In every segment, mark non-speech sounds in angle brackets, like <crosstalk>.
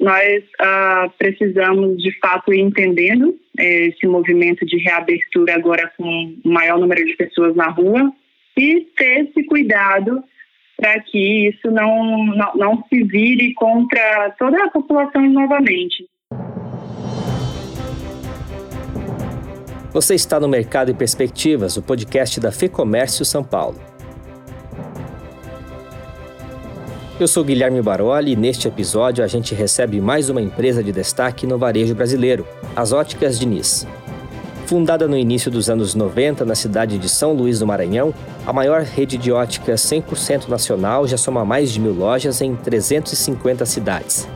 nós uh, precisamos de fato ir entendendo eh, esse movimento de reabertura agora com o maior número de pessoas na rua e ter esse cuidado para que isso não, não, não se vire contra toda a população novamente. Você está no Mercado e Perspectivas, o podcast da FEComércio São Paulo. Eu sou Guilherme Baroli e neste episódio a gente recebe mais uma empresa de destaque no varejo brasileiro, as Óticas Diniz. Fundada no início dos anos 90 na cidade de São Luís do Maranhão, a maior rede de óticas 100% nacional já soma mais de mil lojas em 350 cidades.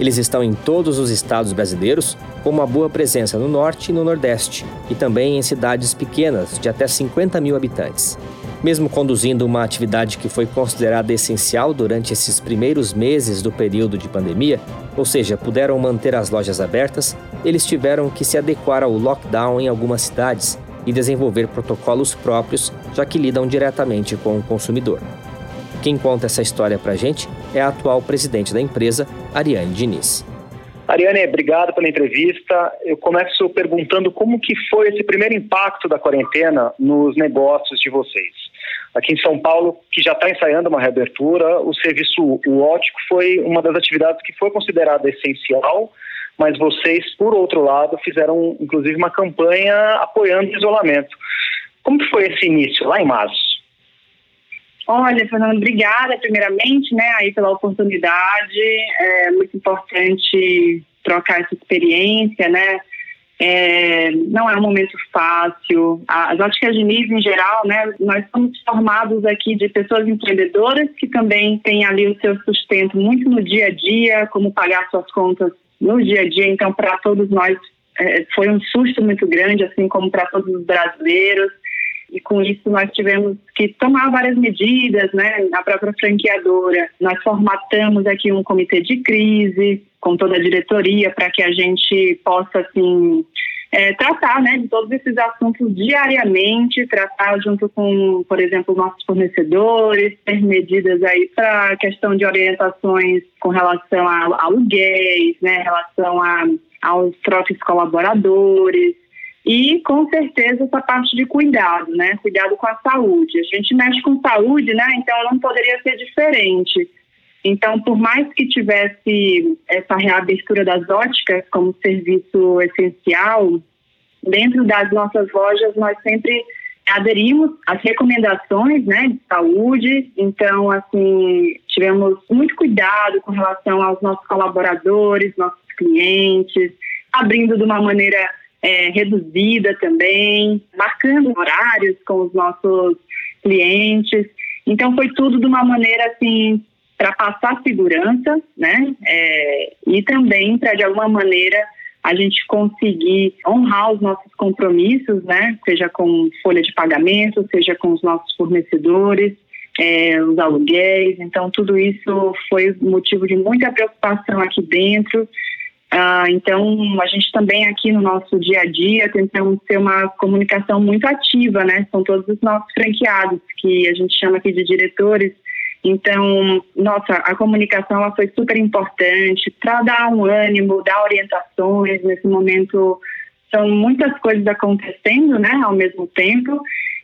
Eles estão em todos os estados brasileiros, com uma boa presença no norte e no nordeste, e também em cidades pequenas, de até 50 mil habitantes. Mesmo conduzindo uma atividade que foi considerada essencial durante esses primeiros meses do período de pandemia, ou seja, puderam manter as lojas abertas, eles tiveram que se adequar ao lockdown em algumas cidades e desenvolver protocolos próprios, já que lidam diretamente com o consumidor. Quem conta essa história para a gente é a atual presidente da empresa, Ariane Diniz. Ariane, obrigado pela entrevista. Eu começo perguntando como que foi esse primeiro impacto da quarentena nos negócios de vocês. Aqui em São Paulo, que já está ensaiando uma reabertura, o serviço o ótico foi uma das atividades que foi considerada essencial, mas vocês, por outro lado, fizeram inclusive uma campanha apoiando o isolamento. Como foi esse início, lá em março? Olha, Fernando, obrigada primeiramente, né, aí pela oportunidade. É muito importante trocar essa experiência, né? É, não é um momento fácil. As óticas de nível em geral, né? Nós somos formados aqui de pessoas empreendedoras que também têm ali o seu sustento muito no dia a dia, como pagar suas contas no dia a dia. Então, para todos nós é, foi um susto muito grande, assim como para todos os brasileiros e com isso nós tivemos que tomar várias medidas, né? A própria franqueadora, nós formatamos aqui um comitê de crise com toda a diretoria para que a gente possa, assim, é, tratar né, de todos esses assuntos diariamente, tratar junto com, por exemplo, nossos fornecedores, ter medidas aí para a questão de orientações com relação a aluguéis, né, relação a, aos próprios colaboradores, e, com certeza, essa parte de cuidado, né? Cuidado com a saúde. A gente mexe com saúde, né? Então, não poderia ser diferente. Então, por mais que tivesse essa reabertura das óticas como serviço essencial, dentro das nossas lojas, nós sempre aderimos às recomendações né, de saúde. Então, assim, tivemos muito cuidado com relação aos nossos colaboradores, nossos clientes, abrindo de uma maneira é, reduzida também, marcando horários com os nossos clientes. Então foi tudo de uma maneira assim para passar segurança, né? É, e também para de alguma maneira a gente conseguir honrar os nossos compromissos, né? Seja com folha de pagamento, seja com os nossos fornecedores, é, os aluguéis. Então tudo isso foi motivo de muita preocupação aqui dentro ah, então, a gente também aqui no nosso dia a dia tentamos ter uma comunicação muito ativa, né? São todos os nossos franqueados, que a gente chama aqui de diretores. Então, nossa, a comunicação ela foi super importante para dar um ânimo, dar orientações. Nesse momento, são muitas coisas acontecendo, né, ao mesmo tempo.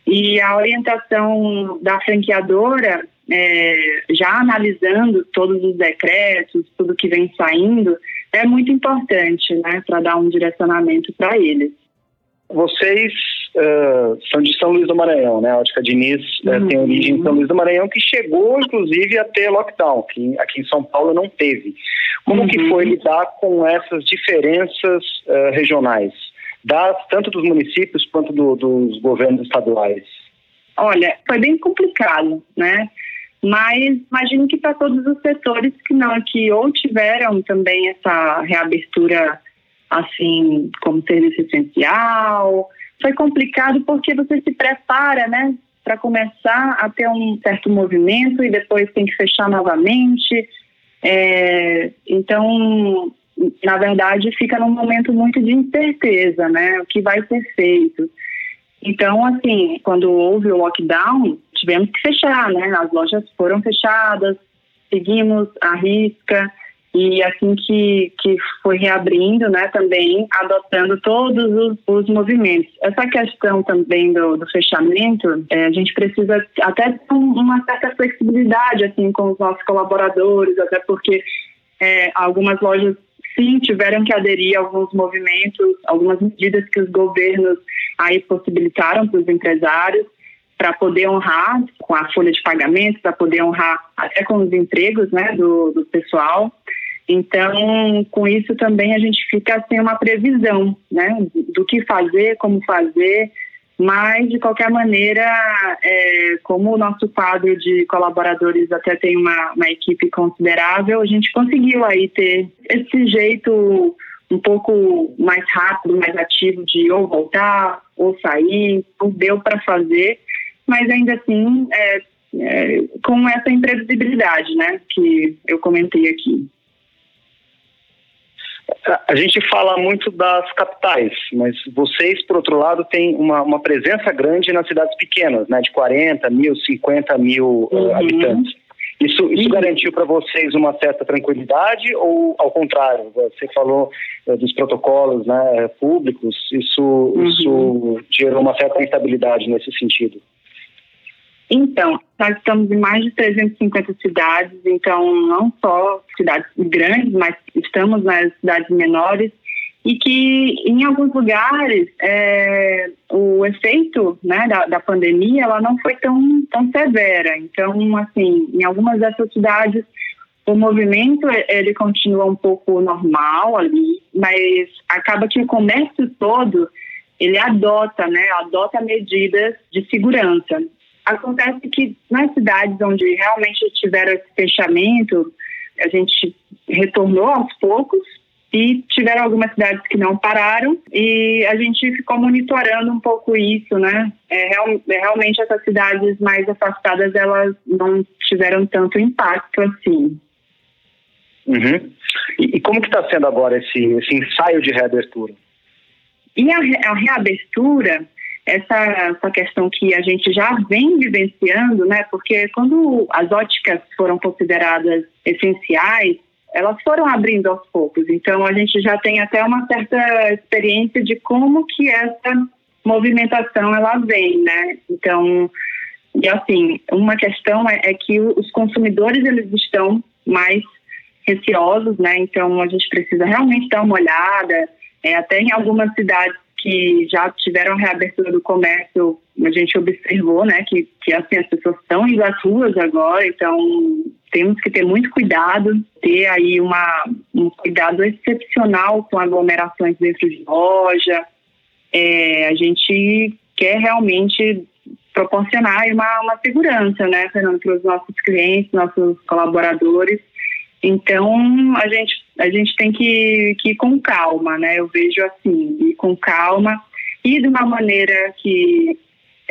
E a orientação da franqueadora é, já analisando todos os decretos, tudo que vem saindo, é muito importante, né, para dar um direcionamento para eles. Vocês uh, são de São Luís do Maranhão, né? A Ótica Diniz uhum. uh, tem origem em São Luís do Maranhão, que chegou, inclusive, a ter lockdown, que aqui em São Paulo não teve. Como uhum. que foi lidar com essas diferenças uh, regionais, das, tanto dos municípios quanto do, dos governos estaduais? Olha, foi bem complicado, né? Mas imagino que para todos os setores que não, que ou tiveram também essa reabertura assim como serviço essencial, foi complicado porque você se prepara, né, para começar a ter um certo movimento e depois tem que fechar novamente. É, então, na verdade, fica num momento muito de incerteza, né, o que vai ser feito. Então, assim, quando houve o lockdown, tivemos que fechar, né? As lojas foram fechadas, seguimos a risca. E assim que, que foi reabrindo, né, também adotando todos os, os movimentos. Essa questão também do, do fechamento, é, a gente precisa até ter uma certa flexibilidade assim com os nossos colaboradores, até porque é, algumas lojas sim tiveram que aderir a alguns movimentos, algumas medidas que os governos aí possibilitaram para os empresários para poder honrar com a folha de pagamento, para poder honrar até com os empregos né, do, do pessoal. Então, com isso também a gente fica sem uma previsão né, do que fazer, como fazer, mas de qualquer maneira, é, como o nosso quadro de colaboradores até tem uma, uma equipe considerável, a gente conseguiu aí ter esse jeito um pouco mais rápido, mais ativo de ou voltar ou sair, não deu para fazer, mas ainda assim é, é, com essa imprevisibilidade, né, que eu comentei aqui. A gente fala muito das capitais, mas vocês, por outro lado, têm uma, uma presença grande nas cidades pequenas, né, de 40 mil, 50 mil eh, uhum. habitantes. Isso, isso uhum. garantiu para vocês uma certa tranquilidade ou, ao contrário, você falou uh, dos protocolos né, públicos, isso, uhum. isso gerou uma certa instabilidade nesse sentido? Então, nós estamos em mais de 350 cidades, então não só cidades grandes, mas estamos nas cidades menores e que em alguns lugares é, o efeito né, da, da, pandemia ela não foi tão, tão severa. Então, assim, em algumas dessas cidades o movimento ele continua um pouco normal ali, mas acaba que o comércio todo ele adota, né, adota medidas de segurança. Acontece que nas cidades onde realmente tiveram esse fechamento, a gente retornou aos poucos e tiveram algumas cidades que não pararam e a gente ficou monitorando um pouco isso, né? É, real, é, realmente essas cidades mais afastadas elas não tiveram tanto impacto assim. Uhum. E, e, como que está sendo agora esse, esse ensaio de reabertura? E a, a reabertura essa, essa questão que a gente já vem vivenciando, né? Porque quando as óticas foram consideradas essenciais, elas foram abrindo aos poucos. Então a gente já tem até uma certa experiência de como que essa movimentação ela vem, né? Então, e assim, uma questão é, é que os consumidores eles estão mais receosos, né? Então a gente precisa realmente dar uma olhada. É, até em algumas cidades que já tiveram reabertura do comércio, a gente observou, né, que, que assim, as pessoas estão indo às ruas agora, então temos que ter muito cuidado, ter aí uma, um cuidado excepcional com aglomerações dentro de loja. É, a gente quer realmente proporcionar uma, uma segurança, né, Fernando, para os nossos clientes, nossos colaboradores. Então, a gente, a gente tem que, que ir com calma, né? Eu vejo assim, ir com calma e de uma maneira que.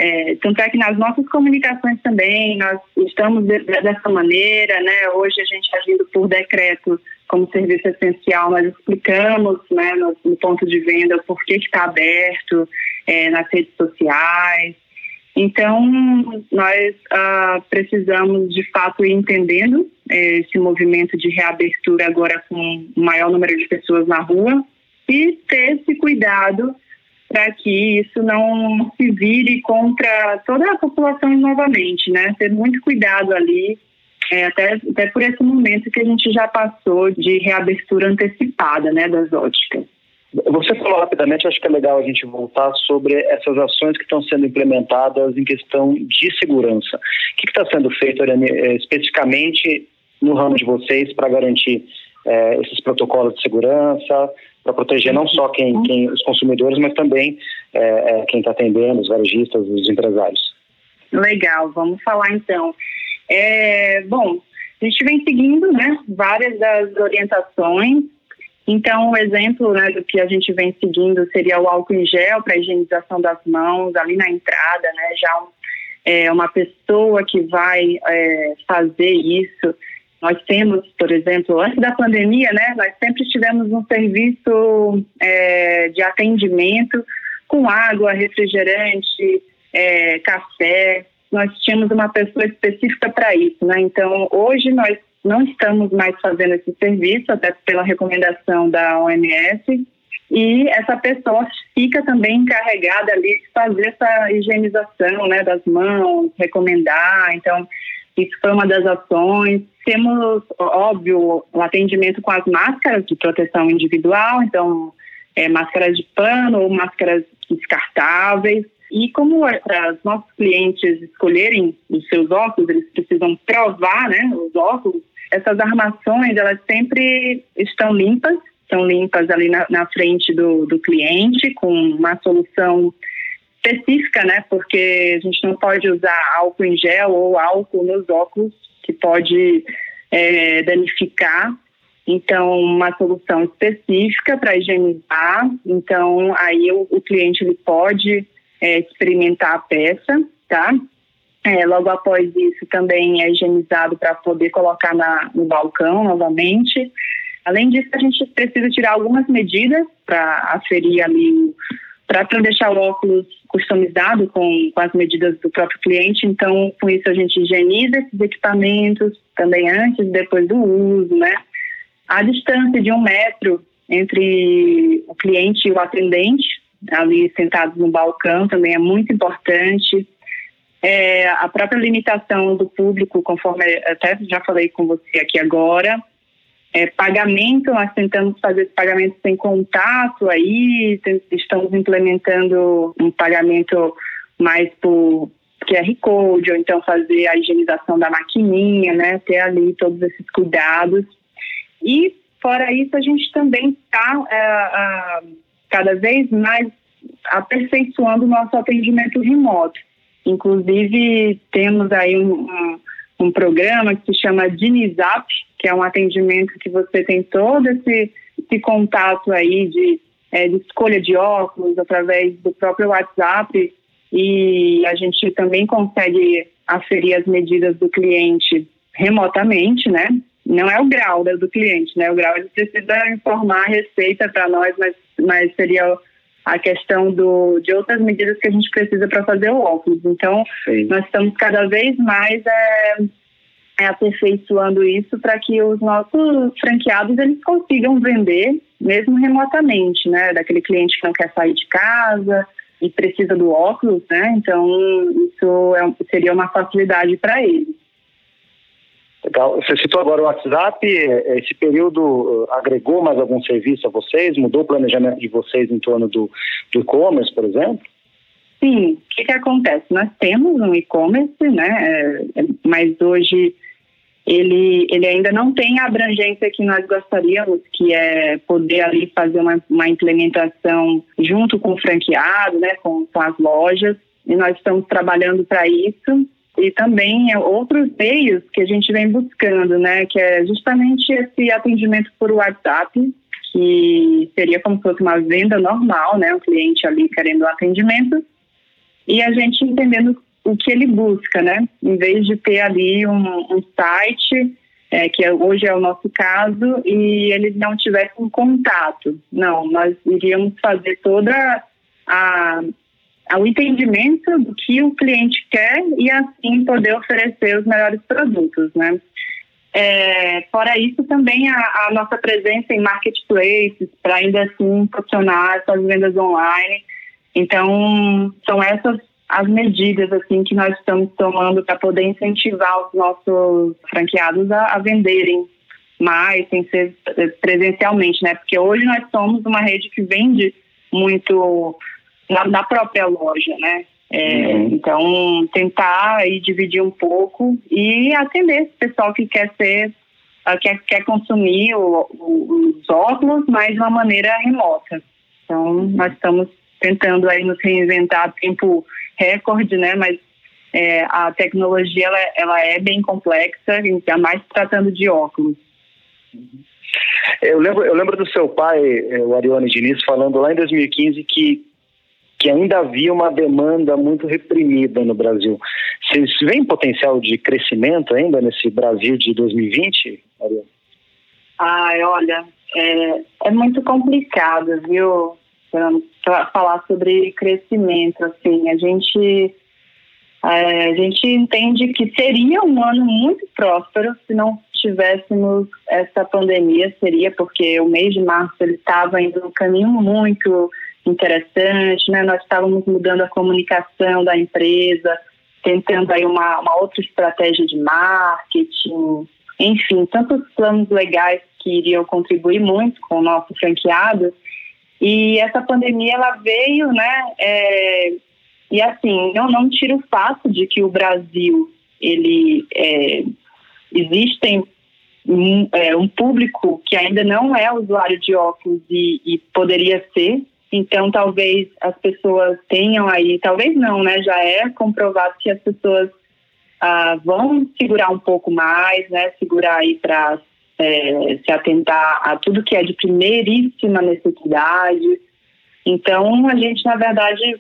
É, tanto é que nas nossas comunicações também, nós estamos de, dessa maneira, né? Hoje a gente agindo por decreto como serviço essencial, nós explicamos né, no, no ponto de venda porquê que está aberto é, nas redes sociais, então, nós uh, precisamos, de fato, ir entendendo eh, esse movimento de reabertura agora com o maior número de pessoas na rua e ter esse cuidado para que isso não se vire contra toda a população novamente, né? Ter muito cuidado ali, é, até, até por esse momento que a gente já passou de reabertura antecipada, né, das óticas. Você falou rapidamente, acho que é legal a gente voltar sobre essas ações que estão sendo implementadas em questão de segurança. O que está sendo feito, Ariane, eh, especificamente no ramo de vocês para garantir é, esses protocolos de segurança, para proteger não só quem, quem, os consumidores, mas também é, é, quem está atendendo, os varejistas, os empresários? Legal, vamos falar então. bom, a gente vem seguindo né, várias das orientações então, o exemplo né, do que a gente vem seguindo seria o álcool em gel para higienização das mãos, ali na entrada, né, já é, uma pessoa que vai é, fazer isso. Nós temos, por exemplo, antes da pandemia, né, nós sempre tivemos um serviço é, de atendimento com água, refrigerante, é, café. Nós tínhamos uma pessoa específica para isso, né? Então, hoje nós não estamos mais fazendo esse serviço, até pela recomendação da OMS, e essa pessoa fica também encarregada ali de fazer essa higienização né, das mãos, recomendar. Então, isso foi uma das ações. Temos, óbvio, o atendimento com as máscaras de proteção individual, então, é, máscaras de pano ou máscaras descartáveis. E como para os nossos clientes escolherem os seus óculos, eles precisam provar né, os óculos, essas armações, elas sempre estão limpas, são limpas ali na, na frente do, do cliente, com uma solução específica, né? Porque a gente não pode usar álcool em gel ou álcool nos óculos, que pode é, danificar. Então, uma solução específica para higienizar. Então, aí o, o cliente ele pode é, experimentar a peça, tá? É, logo após isso, também é higienizado para poder colocar na, no balcão novamente. Além disso, a gente precisa tirar algumas medidas para aferir ali, para deixar o óculos customizado com, com as medidas do próprio cliente. Então, com isso, a gente higieniza esses equipamentos também antes e depois do uso, né? A distância de um metro entre o cliente e o atendente, ali sentados no balcão, também é muito importante. É, a própria limitação do público, conforme até já falei com você aqui agora, é, pagamento, nós tentamos fazer esse pagamento sem contato aí, estamos implementando um pagamento mais por QR Code, ou então fazer a higienização da maquininha, né, ter ali todos esses cuidados. E, fora isso, a gente também está é, cada vez mais aperfeiçoando o nosso atendimento remoto. Inclusive, temos aí um, um, programa que se chama Dinizap, que é um atendimento que você tem todo esse, esse contato aí de, é, de escolha de óculos através do próprio WhatsApp e a gente também consegue aferir as medidas do cliente remotamente, né? Não é o grau do cliente, né? O grau ele precisa informar a receita para nós, mas, mas seria a questão do, de outras medidas que a gente precisa para fazer o óculos. Então, Sim. nós estamos cada vez mais é, é, aperfeiçoando isso para que os nossos franqueados eles consigam vender mesmo remotamente, né? Daquele cliente que não quer sair de casa e precisa do óculos, né? Então isso é, seria uma facilidade para eles. Legal. Você citou agora o WhatsApp. Esse período uh, agregou mais algum serviço a vocês? Mudou o planejamento de vocês em torno do, do e-commerce, por exemplo? Sim. O que, que acontece? Nós temos um e-commerce, né? É, mas hoje ele, ele ainda não tem a abrangência que nós gostaríamos, que é poder ali fazer uma, uma implementação junto com o franqueado, né, com, com as lojas, e nós estamos trabalhando para isso. E também outros meios que a gente vem buscando, né, que é justamente esse atendimento por WhatsApp, que seria como se fosse uma venda normal, né, o cliente ali querendo o atendimento, e a gente entendendo o que ele busca, né? Em vez de ter ali um, um site, é, que é, hoje é o nosso caso, e ele não tivesse um contato. Não, nós iríamos fazer toda a, a, o entendimento do que o cliente quer e assim poder oferecer os melhores produtos, né? É, fora isso, também a, a, nossa presença em marketplaces para ainda assim funcionar essas vendas online. Então, são essas as medidas assim que nós estamos tomando para poder incentivar os nossos franqueados a, a, venderem mais, sem ser presencialmente, né? Porque hoje nós somos uma rede que vende muito na, na própria loja, né? É, uhum. Então, tentar aí dividir um pouco e atender esse pessoal que quer ser, uh, quer, quer consumir o, o, os óculos, mas de uma maneira remota. Então, nós estamos tentando aí nos reinventar a tempo recorde, né? Mas é, a tecnologia ela, ela, é bem complexa, ainda mais tratando de óculos. Eu lembro, eu lembro do seu pai, é, o Arione Diniz, falando lá em 2015 que, que ainda havia uma demanda muito reprimida no Brasil. Vocês veem potencial de crescimento ainda nesse Brasil de 2020, Arione? Ai, olha, é, é muito complicado, viu? para falar sobre crescimento, assim, a gente é, a gente entende que seria um ano muito próspero se não tivéssemos essa pandemia seria porque o mês de março ele estava indo num caminho muito interessante, né? Nós estávamos mudando a comunicação da empresa, tentando aí uma, uma outra estratégia de marketing, enfim, tantos planos legais que iriam contribuir muito com o nosso franqueado. E essa pandemia ela veio, né? É, e assim, eu não tiro o fato de que o Brasil ele é, existem um, é, um, público que ainda não é usuário de óculos e, e, poderia ser. Então, talvez as pessoas tenham aí, talvez não, né? Já é comprovado que as pessoas ah, vão segurar um pouco mais, né? Segurar aí para é, se atentar a tudo que é de primeiríssima necessidade. Então, a gente, na verdade,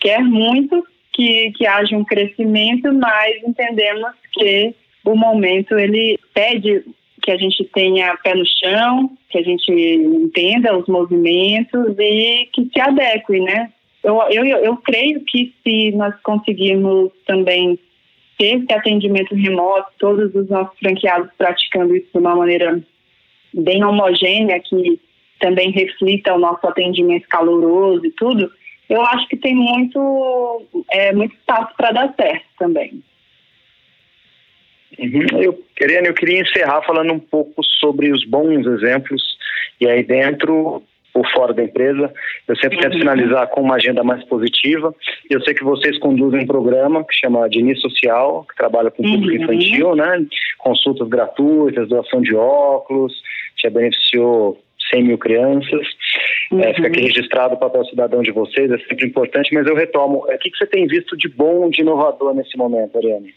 quer muito que, que haja um crescimento, mas entendemos que o momento ele pede que a gente tenha pé no chão, que a gente entenda os movimentos e que se adeque, né? Eu, eu, eu creio que se nós conseguirmos também ter esse atendimento remoto, todos os nossos franqueados praticando isso de uma maneira bem homogênea, que também reflita o nosso atendimento caloroso e tudo, eu acho que tem muito, é, muito espaço para dar certo também. Uhum. Eu, queria, eu queria encerrar falando um pouco sobre os bons exemplos, e aí dentro ou fora da empresa. Eu sempre uhum. tento finalizar com uma agenda mais positiva. Eu sei que vocês conduzem um programa que chama Diniz Social, que trabalha com público uhum. infantil, né? Consultas gratuitas, doação de óculos, já beneficiou 100 mil crianças. Uhum. É, fica aqui uhum. registrado o papel cidadão de vocês, é sempre importante, mas eu retomo. O que, que você tem visto de bom, de inovador nesse momento, Ariane?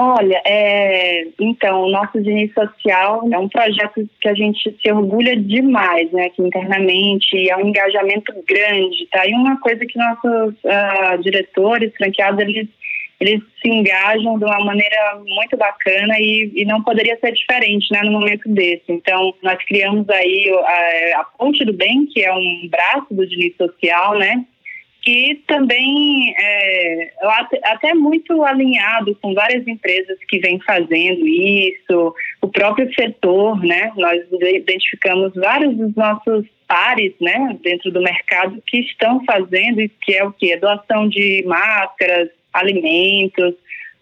Olha, é, então, o nosso Diniz Social é um projeto que a gente se orgulha demais, né, aqui internamente, é um engajamento grande, tá? E uma coisa que nossos uh, diretores, franqueados, eles eles se engajam de uma maneira muito bacana e, e, não poderia ser diferente né, no momento desse. Então, nós criamos aí a, a Ponte do Bem, que é um braço do Diniz Social, né? Que também é até muito alinhado com várias empresas que vêm fazendo isso, o próprio setor, né? Nós identificamos vários dos nossos pares, né, dentro do mercado que estão fazendo isso, que é o que? Doação de máscaras, alimentos,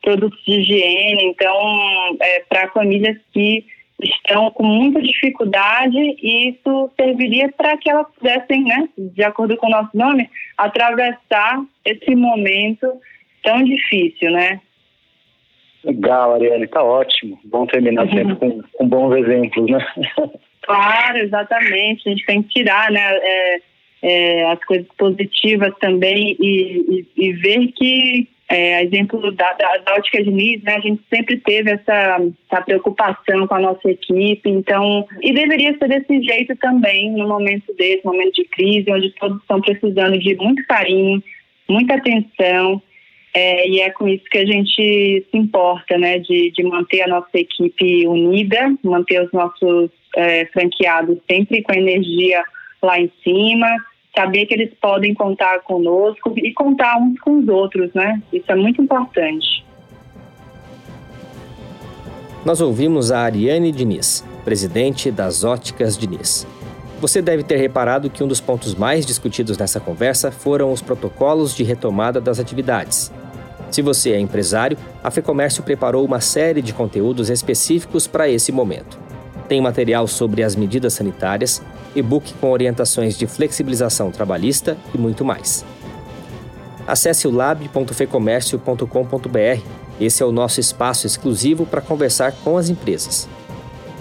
produtos de higiene. Então, é, para famílias que estão com muita dificuldade, e isso serviria para que elas pudessem, né, de acordo com o nosso nome, atravessar esse momento tão difícil, né? Legal, Ariane, tá ótimo. Bom terminar <laughs> sempre com, com bons exemplos, né? Claro, exatamente. A gente tem que tirar, né? É, é, as coisas positivas também e, e, e ver que é, exemplo da, da, da Ótica Diniz, né, a gente sempre teve essa, essa preocupação com a nossa equipe, então, e deveria ser desse jeito também no momento desse, momento de crise, onde todos estão precisando de muito carinho, muita atenção, é, e é com isso que a gente se importa, né, de, de manter a nossa equipe unida, manter os nossos é, franqueados sempre com a energia lá em cima, saber que eles podem contar conosco e contar uns com os outros, né? Isso é muito importante. Nós ouvimos a Ariane Diniz, presidente das Óticas Diniz. Você deve ter reparado que um dos pontos mais discutidos nessa conversa foram os protocolos de retomada das atividades. Se você é empresário, a FEComércio preparou uma série de conteúdos específicos para esse momento. Tem material sobre as medidas sanitárias, e-book com orientações de flexibilização trabalhista e muito mais. Acesse o lab.fecomércio.com.br. Esse é o nosso espaço exclusivo para conversar com as empresas.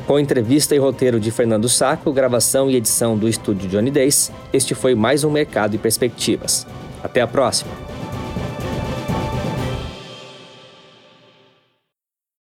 Com entrevista e roteiro de Fernando Saco, gravação e edição do estúdio Johnny Days, este foi mais um Mercado e Perspectivas. Até a próxima!